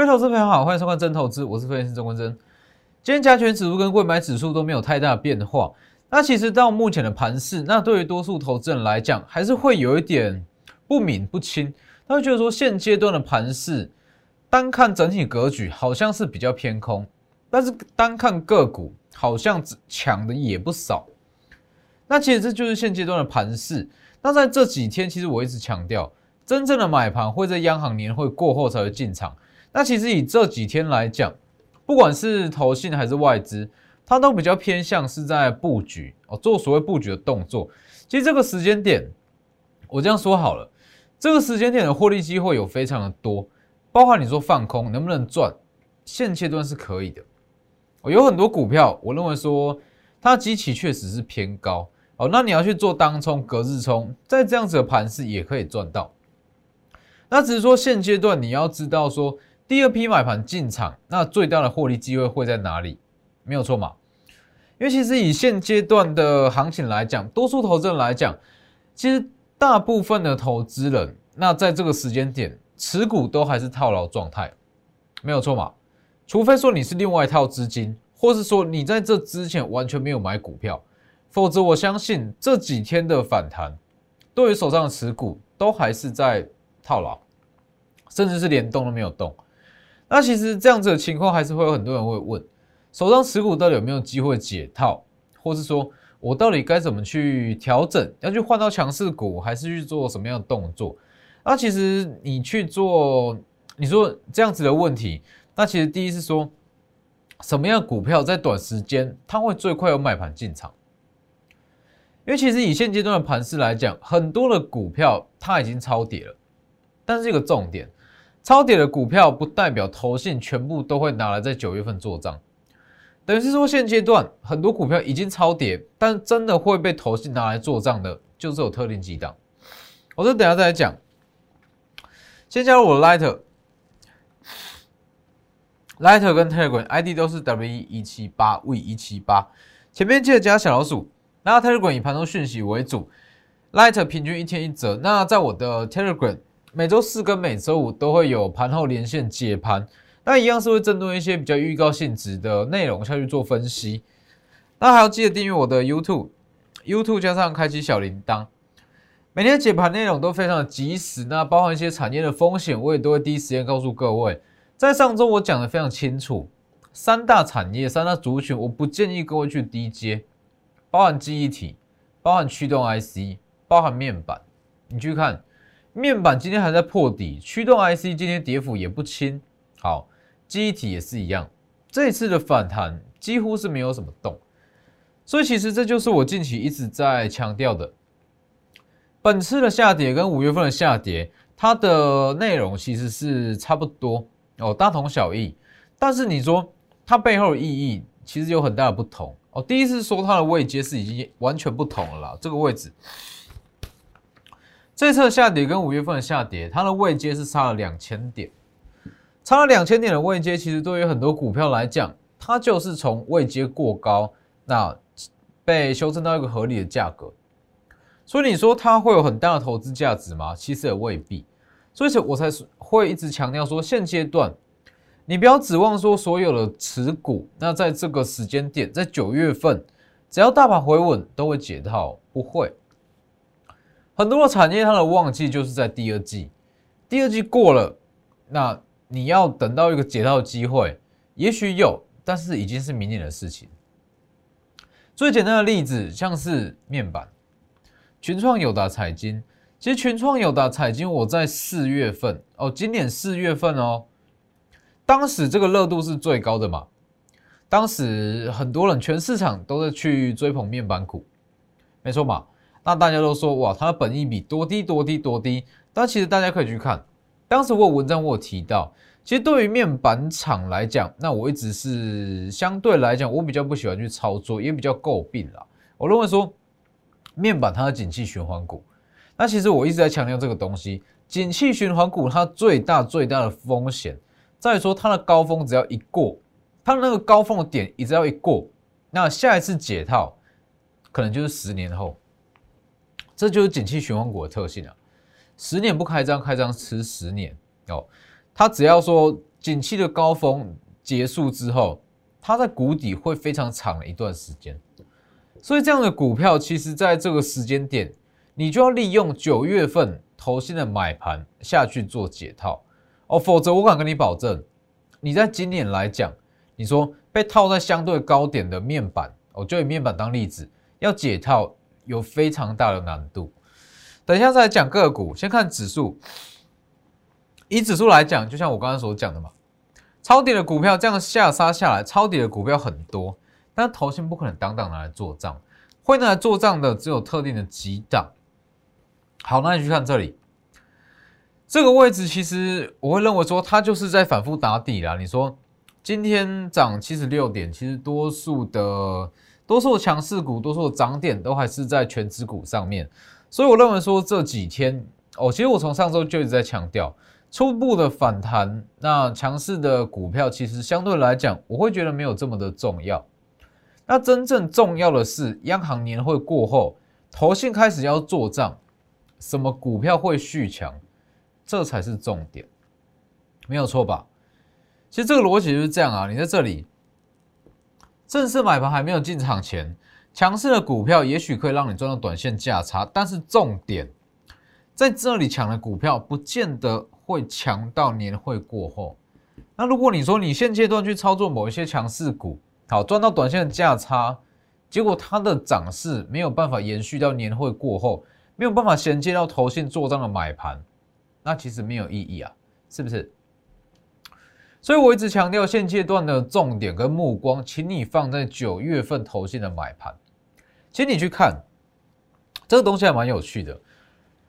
各位投资朋友好，欢迎收看真投资，我是分析师钟文真。今天加权指数跟贵买指数都没有太大的变化。那其实到目前的盘势，那对于多数投资人来讲，还是会有一点不明不清。他会觉得说，现阶段的盘势，单看整体格局好像是比较偏空，但是单看个股，好像强的也不少。那其实这就是现阶段的盘势。那在这几天，其实我一直强调，真正的买盘会在央行年会过后才会进场。那其实以这几天来讲，不管是投信还是外资，它都比较偏向是在布局哦，做所谓布局的动作。其实这个时间点，我这样说好了，这个时间点的获利机会有非常的多，包括你说放空能不能赚，现阶段是可以的。哦，有很多股票，我认为说它的基期确实是偏高哦，那你要去做当冲、隔日冲，在这样子的盘势也可以赚到。那只是说现阶段你要知道说。第二批买盘进场，那最大的获利机会会在哪里？没有错嘛？因为其实以现阶段的行情来讲，多数投资人来讲，其实大部分的投资人，那在这个时间点持股都还是套牢状态，没有错嘛？除非说你是另外一套资金，或是说你在这之前完全没有买股票，否则我相信这几天的反弹，对于手上的持股都还是在套牢，甚至是连动都没有动。那其实这样子的情况，还是会有很多人会问：手上持股到底有没有机会解套，或是说我到底该怎么去调整，要去换到强势股，还是去做什么样的动作？那其实你去做，你说这样子的问题，那其实第一是说，什么样股票在短时间它会最快有买盘进场？因为其实以现阶段的盘势来讲，很多的股票它已经超跌了，但是一个重点。超跌的股票不代表投信全部都会拿来在九月份做账，等于是说现阶段很多股票已经超跌，但真的会被投信拿来做账的，就是有特定几档。我这等下再来讲。先加入我的 Lighter，Lighter 跟 Telegram ID 都是 W 一七八 V 一七八，前面记得加小老鼠。那 Telegram 以盘中讯息为主，Lighter 平均一天一折。那在我的 Telegram。每周四跟每周五都会有盘后连线解盘，那一样是会针对一些比较预告性质的内容下去做分析。那还要记得订阅我的 YouTube，YouTube 加上开启小铃铛，每天解盘内容都非常的及时。那包含一些产业的风险，我也都会第一时间告诉各位。在上周我讲的非常清楚，三大产业、三大族群，我不建议各位去低接，包含记忆体、包含驱动 IC、包含面板，你去看。面板今天还在破底，驱动 IC 今天跌幅也不轻。好，记忆体也是一样，这次的反弹几乎是没有什么动，所以其实这就是我近期一直在强调的。本次的下跌跟五月份的下跌，它的内容其实是差不多哦，大同小异。但是你说它背后的意义，其实有很大的不同哦。第一是说它的位阶是已经完全不同了啦，这个位置。这次的下跌跟五月份的下跌，它的位阶是差了两千点，差了两千点的位阶，其实对于很多股票来讲，它就是从位阶过高，那被修正到一个合理的价格，所以你说它会有很大的投资价值吗？其实也未必，所以我才会一直强调说，现阶段你不要指望说所有的持股，那在这个时间点，在九月份，只要大盘回稳，都会解套，不会。很多的产业，它的旺季就是在第二季，第二季过了，那你要等到一个解套机会，也许有，但是已经是明年的事情。最简单的例子，像是面板，群创、友达、彩金，其实群创、友达、彩金，我在四月份哦，今年四月份哦，当时这个热度是最高的嘛，当时很多人全市场都在去追捧面板股，没错嘛。那大家都说哇，它的本益比多低多低多低，但其实大家可以去看，当时我有文章我有提到，其实对于面板厂来讲，那我一直是相对来讲，我比较不喜欢去操作，也比较诟病啦。我认为说面板它的景气循环股，那其实我一直在强调这个东西，景气循环股它最大最大的风险在于说它的高峰只要一过，它的那个高峰的点只要一过，那下一次解套可能就是十年后。这就是景气循环股的特性啊！十年不开张，开张吃十年哦。它只要说景气的高峰结束之后，它在谷底会非常长的一段时间。所以这样的股票，其实在这个时间点，你就要利用九月份投新的买盘下去做解套哦，否则我敢跟你保证，你在今年来讲，你说被套在相对高点的面板，我就以面板当例子，要解套有非常大的难度。等一下再来讲个股，先看指数。以指数来讲，就像我刚刚所讲的嘛，抄底的股票这样下杀下来，抄底的股票很多。但投信不可能当当拿来做账，会拿来做账的只有特定的几档。好，那你去看这里，这个位置其实我会认为说它就是在反复打底啦。你说今天涨七十六点，其实多数的多数强势股、多数的涨点都还是在全指股上面，所以我认为说这几天哦，其实我从上周就一直在强调，初步的反弹，那强势的股票其实相对来讲，我会觉得没有这么的重要。那真正重要的是，央行年会过后，投信开始要做账，什么股票会续强，这才是重点，没有错吧？其实这个逻辑就是这样啊。你在这里正式买盘还没有进场前，强势的股票也许可以让你赚到短线价差，但是重点在这里抢的股票，不见得会强到年会过后。那如果你说你现阶段去操作某一些强势股，好赚到短线的价差，结果它的涨势没有办法延续到年会过后，没有办法衔接到投信做账的买盘，那其实没有意义啊，是不是？所以我一直强调现阶段的重点跟目光，请你放在九月份投信的买盘，请你去看这个东西还蛮有趣的，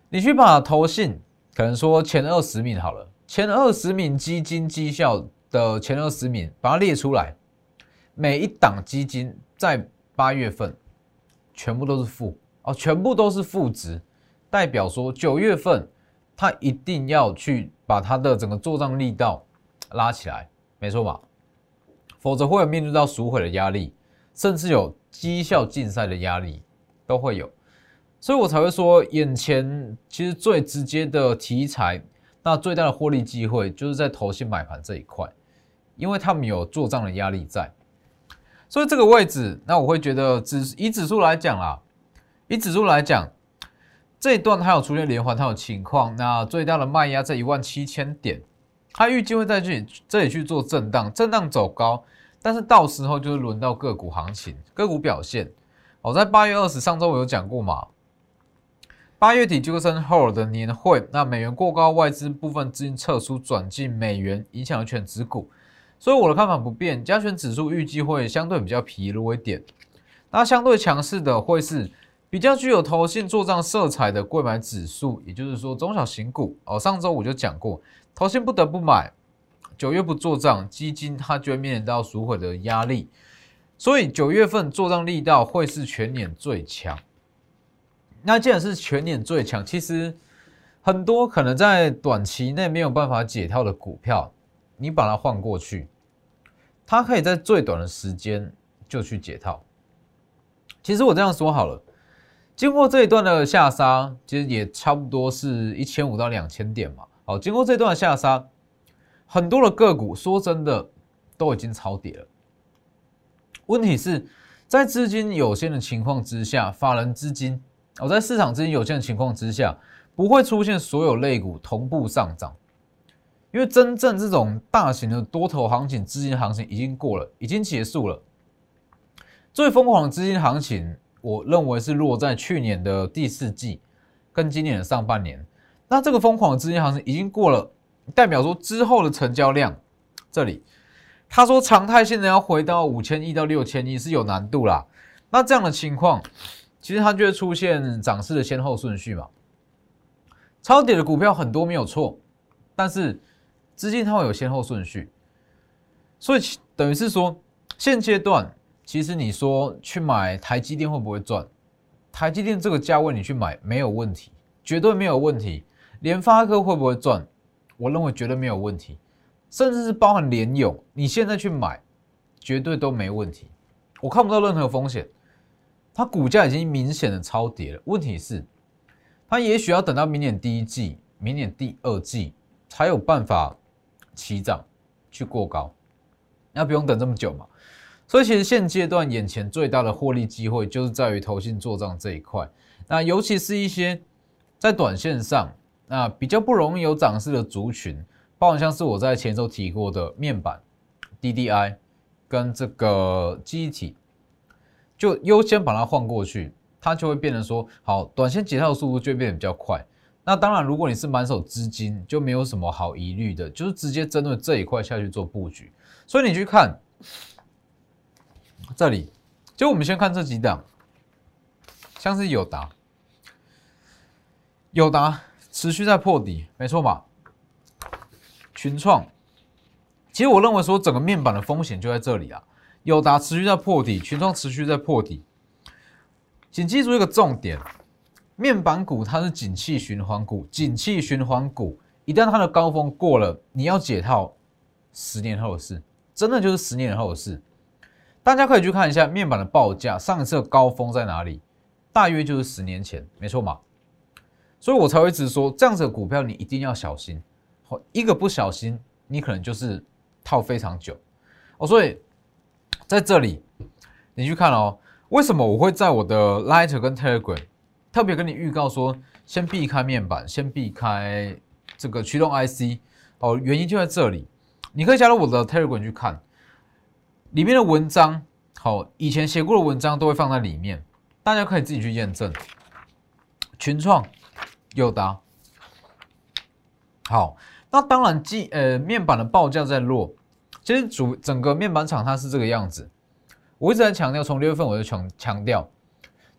你去把投信可能说前二十名好了，前二十名基金绩效的前二十名，把它列出来。每一档基金在八月份全部都是负哦，全部都是负值，代表说九月份它一定要去把它的整个做账力道拉起来，没错吧？否则会有面对到赎回的压力，甚至有绩效竞赛的压力都会有，所以我才会说，眼前其实最直接的题材，那最大的获利机会就是在投信买盘这一块，因为他们有做账的压力在。所以这个位置，那我会觉得指以指数来讲啦，以指数来讲，这一段它有出现连环套的情况，那最大的卖压在一万七千点，它预计会在这里这里去做震荡，震荡走高，但是到时候就是轮到个股行情，个股表现。我在八月二十上周我有讲过嘛，八月底就生 hold 的年会，那美元过高，外资部分资金撤出转进美元，影响了全指股。所以我的看法不变，加权指数预计会相对比较疲弱一点。那相对强势的会是比较具有投信做账色彩的贵买指数，也就是说中小型股哦。上周我就讲过，投信不得不买，九月不做账，基金它就会面临到赎回的压力。所以九月份做账力道会是全年最强。那既然是全年最强，其实很多可能在短期内没有办法解套的股票。你把它换过去，它可以在最短的时间就去解套。其实我这样说好了，经过这一段的下杀，其实也差不多是一千五到两千点嘛。好，经过这段下杀，很多的个股说真的都已经超跌了。问题是，在资金有限的情况之下，法人资金哦，在市场资金有限的情况之下，不会出现所有类股同步上涨。因为真正这种大型的多头行情、资金行情已经过了，已经结束了。最疯狂的资金行情，我认为是落在去年的第四季跟今年的上半年。那这个疯狂的资金行情已经过了，代表说之后的成交量，这里他说常态现在要回到五千亿到六千亿是有难度啦。那这样的情况，其实它就会出现涨势的先后顺序嘛。超跌的股票很多没有错，但是。资金它会有先后顺序，所以等于是说，现阶段其实你说去买台积电会不会赚？台积电这个价位你去买没有问题，绝对没有问题。联发科会不会赚？我认为绝对没有问题，甚至是包含联友，你现在去买绝对都没问题。我看不到任何风险，它股价已经明显的超跌了。问题是，它也许要等到明年第一季、明年第二季才有办法。起涨，去过高，那不用等这么久嘛。所以其实现阶段眼前最大的获利机会就是在于投信做账这一块。那尤其是一些在短线上那比较不容易有涨势的族群，包括像是我在前周提过的面板、DDI 跟这个机体，就优先把它换过去，它就会变成说好，短线解套速度就会变得比较快。那当然，如果你是满手资金，就没有什么好疑虑的，就是直接针对这一块下去做布局。所以你去看。这里，就我们先看这几档，像是友达，友达持续在破底，没错吧？群创，其实我认为说整个面板的风险就在这里啊。友达持续在破底，群创持续在破底，请记住一个重点：面板股它是景气循环股，景气循环股一旦它的高峰过了，你要解套，十年后的事，真的就是十年后的事。大家可以去看一下面板的报价，上一次的高峰在哪里？大约就是十年前，没错嘛。所以我才会一直说，这样子的股票你一定要小心。好，一个不小心，你可能就是套非常久。哦，所以在这里你去看哦，为什么我会在我的 Lighter 跟 Telegram 特别跟你预告说，先避开面板，先避开这个驱动 IC。哦，原因就在这里，你可以加入我的 Telegram 去看。里面的文章，好，以前写过的文章都会放在里面，大家可以自己去验证。群创、有的，好，那当然，基呃面板的报价在落，其实主整个面板厂它是这个样子。我一直在强调，从六月份我就强强调，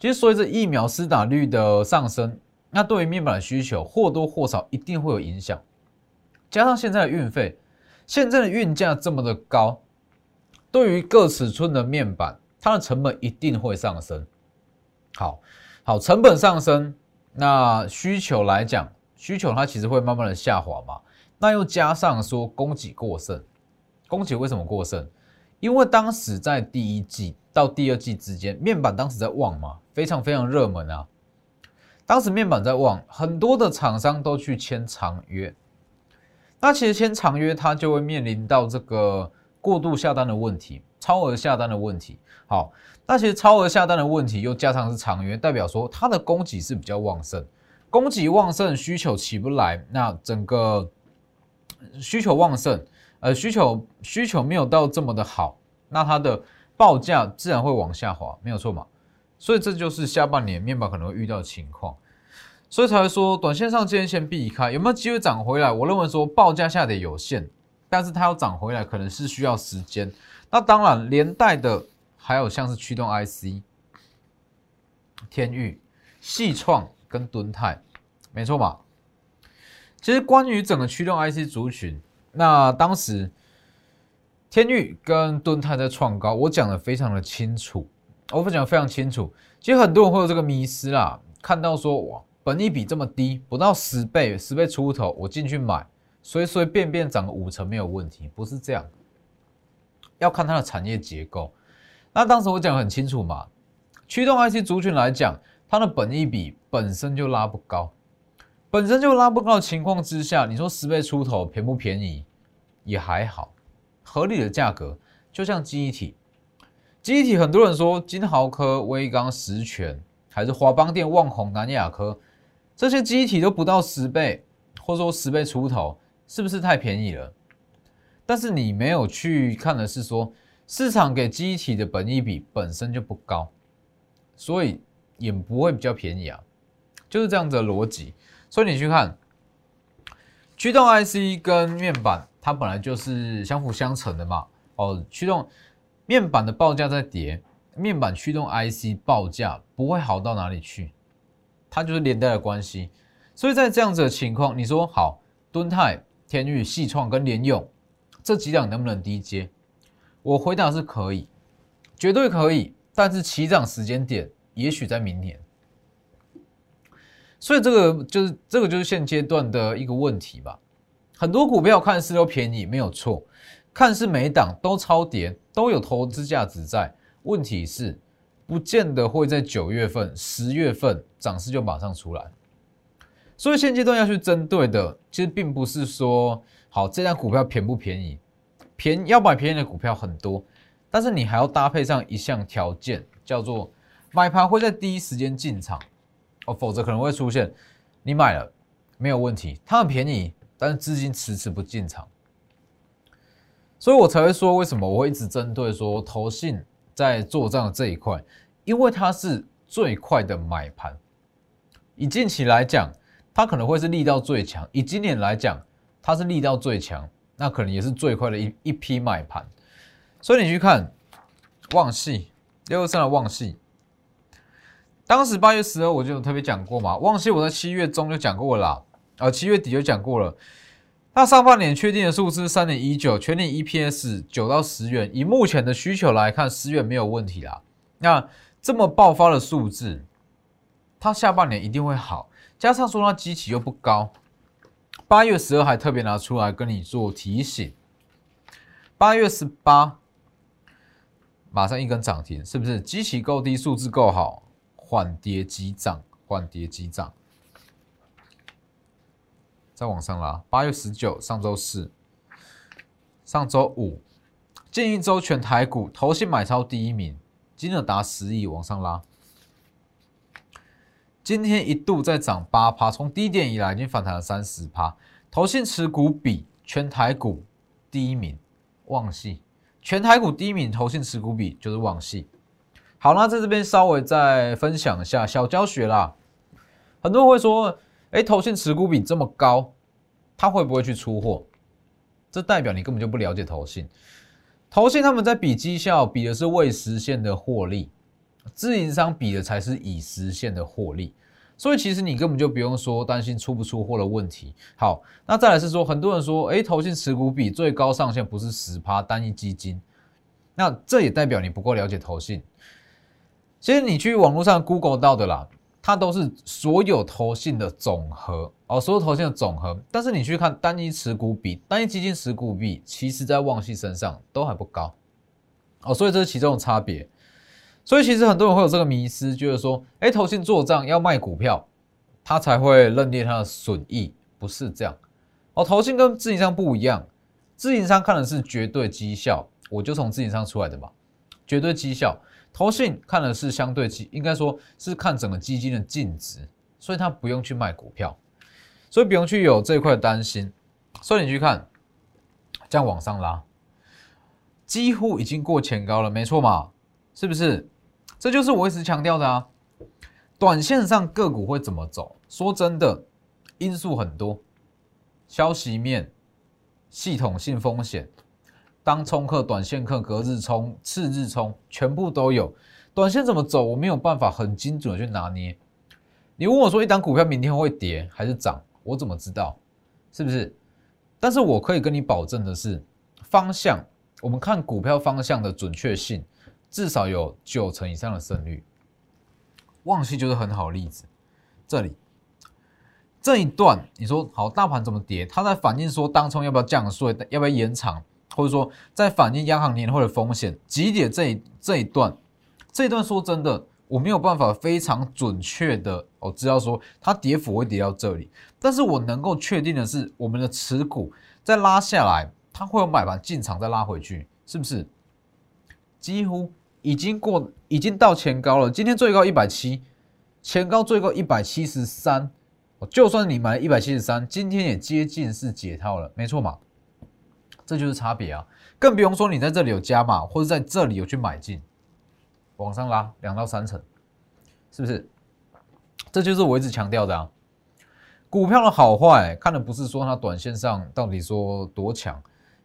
其实随着疫苗施打率的上升，那对于面板的需求或多或少一定会有影响。加上现在的运费，现在的运价这么的高。对于各尺寸的面板，它的成本一定会上升。好，好，成本上升，那需求来讲，需求它其实会慢慢的下滑嘛。那又加上说供给过剩，供给为什么过剩？因为当时在第一季到第二季之间，面板当时在旺嘛，非常非常热门啊。当时面板在旺，很多的厂商都去签长约。那其实签长约，它就会面临到这个。过度下单的问题，超额下单的问题，好，那其实超额下单的问题又加上是长约，代表说它的供给是比较旺盛，供给旺盛，需求起不来，那整个需求旺盛，呃，需求需求没有到这么的好，那它的报价自然会往下滑，没有错嘛，所以这就是下半年面板可能会遇到情况，所以才会说短线上今天先避开，有没有机会涨回来？我认为说报价下跌有限。但是它要涨回来，可能是需要时间。那当然，连带的还有像是驱动 IC、天域、细创跟敦泰，没错嘛？其实关于整个驱动 IC 族群，那当时天域跟敦泰在创高，我讲的非常的清楚，我讲的非常清楚。其实很多人会有这个迷失啦，看到说哇，本益比这么低，不到十倍，十倍出头，我进去买。随随便便涨个五成没有问题，不是这样，要看它的产业结构。那当时我讲很清楚嘛，驱动 IC 族群来讲，它的本益比本身就拉不高，本身就拉不高的情况之下，你说十倍出头便不便宜？也还好，合理的价格。就像记忆体，记忆体很多人说金豪科、威刚、实权，还是华邦电、旺宏、南亚科，这些记忆体都不到十倍，或者说十倍出头。是不是太便宜了？但是你没有去看的是说，市场给机体的本益比本身就不高，所以也不会比较便宜啊，就是这样子的逻辑。所以你去看驱动 IC 跟面板，它本来就是相辅相成的嘛。哦，驱动面板的报价在跌，面板驱动 IC 报价不会好到哪里去，它就是连带的关系。所以在这样子的情况，你说好，敦泰。天域、细创跟联用这几档能不能低接？我回答是可以，绝对可以。但是起涨时间点也许在明年，所以这个就是这个就是现阶段的一个问题吧。很多股票看似都便宜，没有错，看似每档都超跌，都有投资价值在。问题是，不见得会在九月份、十月份涨势就马上出来。所以现阶段要去针对的，其实并不是说好这张股票便不便宜，便要买便宜的股票很多，但是你还要搭配上一项条件，叫做买盘会在第一时间进场哦，否则可能会出现你买了没有问题，它很便宜，但是资金迟迟不进场，所以我才会说为什么我会一直针对说投信在做账这一块，因为它是最快的买盘，以近期来讲。它可能会是力道最强，以今年来讲，它是力道最强，那可能也是最快的一一批买盘。所以你去看旺系六二三的旺系，当时八月十二我就特别讲过嘛，旺系我在七月中就讲过了，啊七月底就讲过了。那上半年确定的数字三点一九，全年 EPS 九到十元，以目前的需求来看，十元没有问题啦。那这么爆发的数字，它下半年一定会好。加上说它基期又不高，八月十二还特别拿出来跟你做提醒，八月十八马上一根涨停，是不是？基期够低，数字够好，缓跌急涨，缓跌急涨，再往上拉。八月十九，上周四，上周五，近一周全台股投信买超第一名，金额达十亿，往上拉。今天一度在涨八趴，从低点以来已经反弹了三十趴。投信持股比全台股第一名，旺系。全台股第一名投信持股比就是旺系。好，那在这边稍微再分享一下小教学啦。很多人会说，哎，投信持股比这么高，他会不会去出货？这代表你根本就不了解投信。投信他们在比绩效，比的是未实现的获利。自营商比的才是已实现的获利，所以其实你根本就不用说担心出不出货的问题。好，那再来是说，很多人说，哎，投信持股比最高上限不是十趴单一基金，那这也代表你不够了解投信。其实你去网络上 Google 到的啦，它都是所有投信的总和哦，所有投信的总和。但是你去看单一持股比、单一基金持股比，其实在旺系身上都还不高哦，所以这是其中的差别。所以其实很多人会有这个迷思，就是说，哎，投信做账要卖股票，他才会认定他的损益，不是这样。哦，投信跟自营商不一样，自营商看的是绝对绩效，我就从自营商出来的嘛，绝对绩效。投信看的是相对基，应该说是看整个基金的净值，所以他不用去卖股票，所以不用去有这一块担心。所以你去看，这样往上拉，几乎已经过前高了，没错嘛，是不是？这就是我一直强调的啊，短线上个股会怎么走？说真的，因素很多，消息面、系统性风险、当冲客、短线客、隔日冲、次日冲，全部都有。短线怎么走，我没有办法很精准的去拿捏。你问我说，一档股票明天会跌还是涨，我怎么知道？是不是？但是我可以跟你保证的是，方向，我们看股票方向的准确性。至少有九成以上的胜率，旺系就是很好的例子。这里这一段，你说好，大盘怎么跌？它在反映说，当冲要不要降税，要不要延长，或者说在反映央行年会的风险。几点这一这一段，这一段说真的，我没有办法非常准确的哦知道说它跌幅会跌到这里，但是我能够确定的是，我们的持股在拉下来，它会有买盘进场再拉回去，是不是？几乎。已经过，已经到前高了。今天最高一百七，前高最高一百七十三。就算你买一百七十三，今天也接近是解套了，没错嘛？这就是差别啊！更不用说你在这里有加码，或者在这里有去买进，往上拉两到三成，是不是？这就是我一直强调的啊！股票的好坏，看的不是说它短线上到底说多强，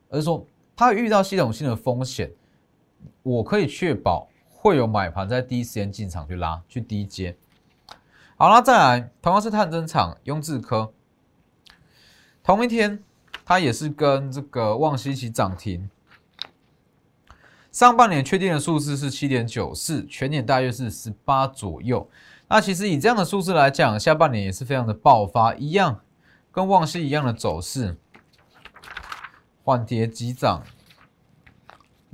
而是说它遇到系统性的风险。我可以确保会有买盘在第一时间进场去拉去低接。好了，再来，同样是探针厂雍智科，同一天它也是跟这个旺西一起涨停。上半年确定的数字是七点九四，全年大约是十八左右。那其实以这样的数字来讲，下半年也是非常的爆发，一样跟旺西一样的走势，缓跌急涨。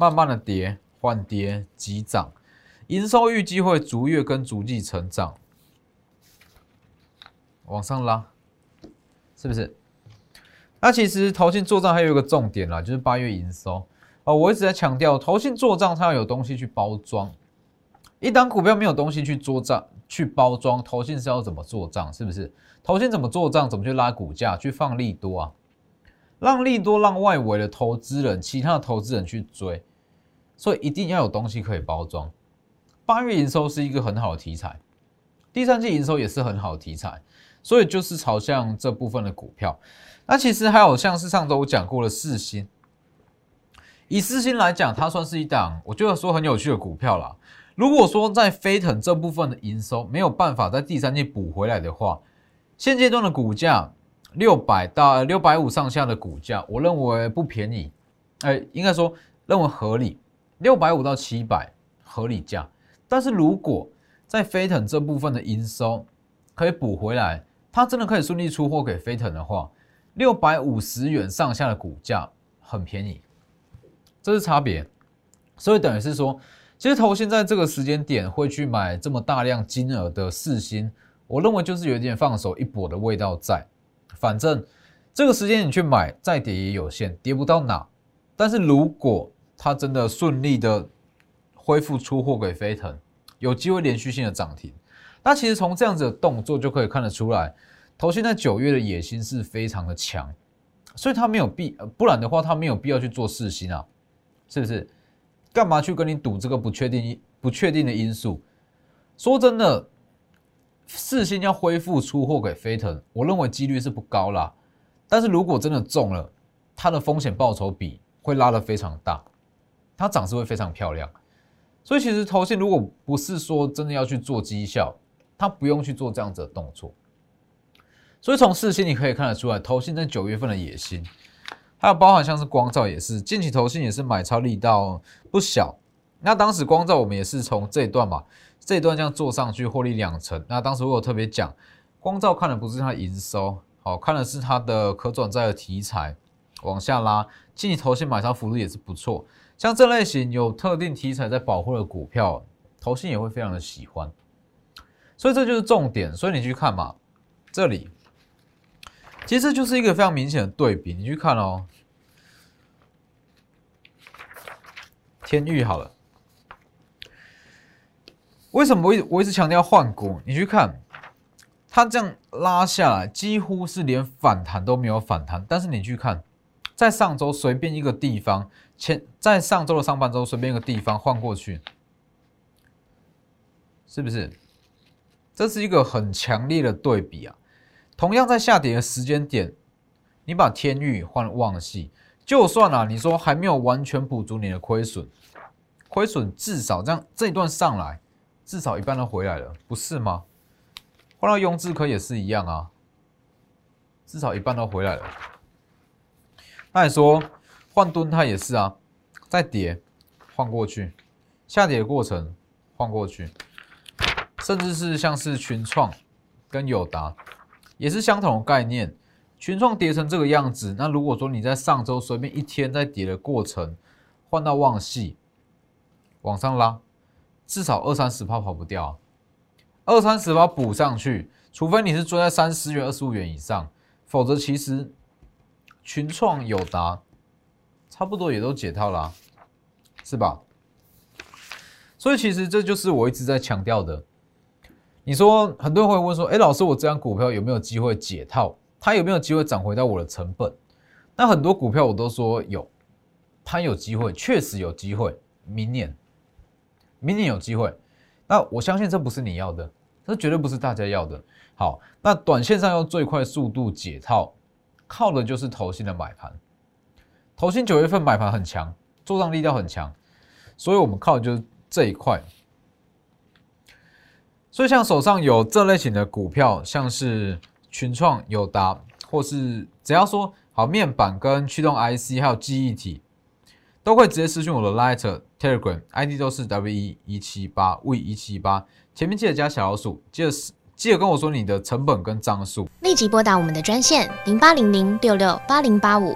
慢慢的跌，缓跌急涨，营收预计会逐月跟逐季成长，往上拉，是不是？那其实投信做账还有一个重点啦，就是八月营收。哦，我一直在强调，投信做账它要有东西去包装。一档股票没有东西去做账、去包装，投信是要怎么做账？是不是？投信怎么做账？怎么去拉股价、去放利多啊？让利多让外围的投资人、其他的投资人去追，所以一定要有东西可以包装。八月营收是一个很好的题材，第三季营收也是很好的题材，所以就是朝向这部分的股票。那其实还有像是上周我讲过的四星，以四星来讲，它算是一档我觉得说很有趣的股票啦。如果说在飞腾这部分的营收没有办法在第三季补回来的话，现阶段的股价六百到六百五上下的股价，我认为不便宜，哎，应该说认为合理，六百五到七百合理价。但是如果在飞腾这部分的营收可以补回来，它真的可以顺利出货给飞腾的话，六百五十元上下的股价很便宜，这是差别。所以等于是说。其实投现在这个时间点会去买这么大量金额的四星，我认为就是有点放手一搏的味道在。反正这个时间你去买，再跌也有限，跌不到哪。但是如果它真的顺利的恢复出货给飞腾，有机会连续性的涨停，那其实从这样子的动作就可以看得出来，投信在九月的野心是非常的强，所以他没有必，不然的话他没有必要去做四星啊，是不是？干嘛去跟你赌这个不确定、不确定的因素？说真的，四星要恢复出货给飞腾，我认为几率是不高啦。但是如果真的中了，它的风险报酬比会拉得非常大，它涨势会非常漂亮。所以其实投信如果不是说真的要去做绩效，它不用去做这样子的动作。所以从四星你可以看得出来，投信在九月份的野心。还有包含像是光照也是，近期投信也是买超力道不小。那当时光照我们也是从这一段嘛，这一段这样做上去获利两成。那当时我有特别讲，光照看的不是它营收，好看的是它的可转债的题材往下拉。近期投信买超幅度也是不错，像这类型有特定题材在保护的股票，投信也会非常的喜欢。所以这就是重点。所以你去看嘛，这里。其实就是一个非常明显的对比，你去看哦。天域好了，为什么我一我一直强调换股？你去看，它这样拉下来，几乎是连反弹都没有反弹。但是你去看，在上周随便一个地方，前在上周的上半周随便一个地方换过去，是不是？这是一个很强烈的对比啊！同样在下跌的时间点，你把天域换旺系，就算啊，你说还没有完全补足你的亏损，亏损至少这样这一段上来，至少一半都回来了，不是吗？换到雍智科也是一样啊，至少一半都回来了。那你说换吨它也是啊，再跌换过去，下跌的过程换过去，甚至是像是群创跟友达。也是相同的概念，群创跌成这个样子，那如果说你在上周随便一天在跌的过程换到旺系往上拉，至少二三十趴跑不掉，二三十趴补上去，除非你是追在三十元、二十五元以上，否则其实群创友达差不多也都解套啦，是吧？所以其实这就是我一直在强调的。你说很多人会问说：“哎，老师，我这张股票有没有机会解套？它有没有机会涨回到我的成本？”那很多股票我都说有，它有机会，确实有机会。明年，明年有机会。那我相信这不是你要的，这绝对不是大家要的。好，那短线上用最快速度解套，靠的就是投信的买盘。投信九月份买盘很强，做账力道很强，所以我们靠的就是这一块。所以，像手上有这类型的股票，像是群创、友达，或是只要说好面板跟驱动 IC，还有记忆体，都会直接私讯我的 Light Telegram ID 都是 W 一一七八 V 一七八，前面记得加小老鼠，记得记得跟我说你的成本跟张数。立即拨打我们的专线零八零零六六八零八五。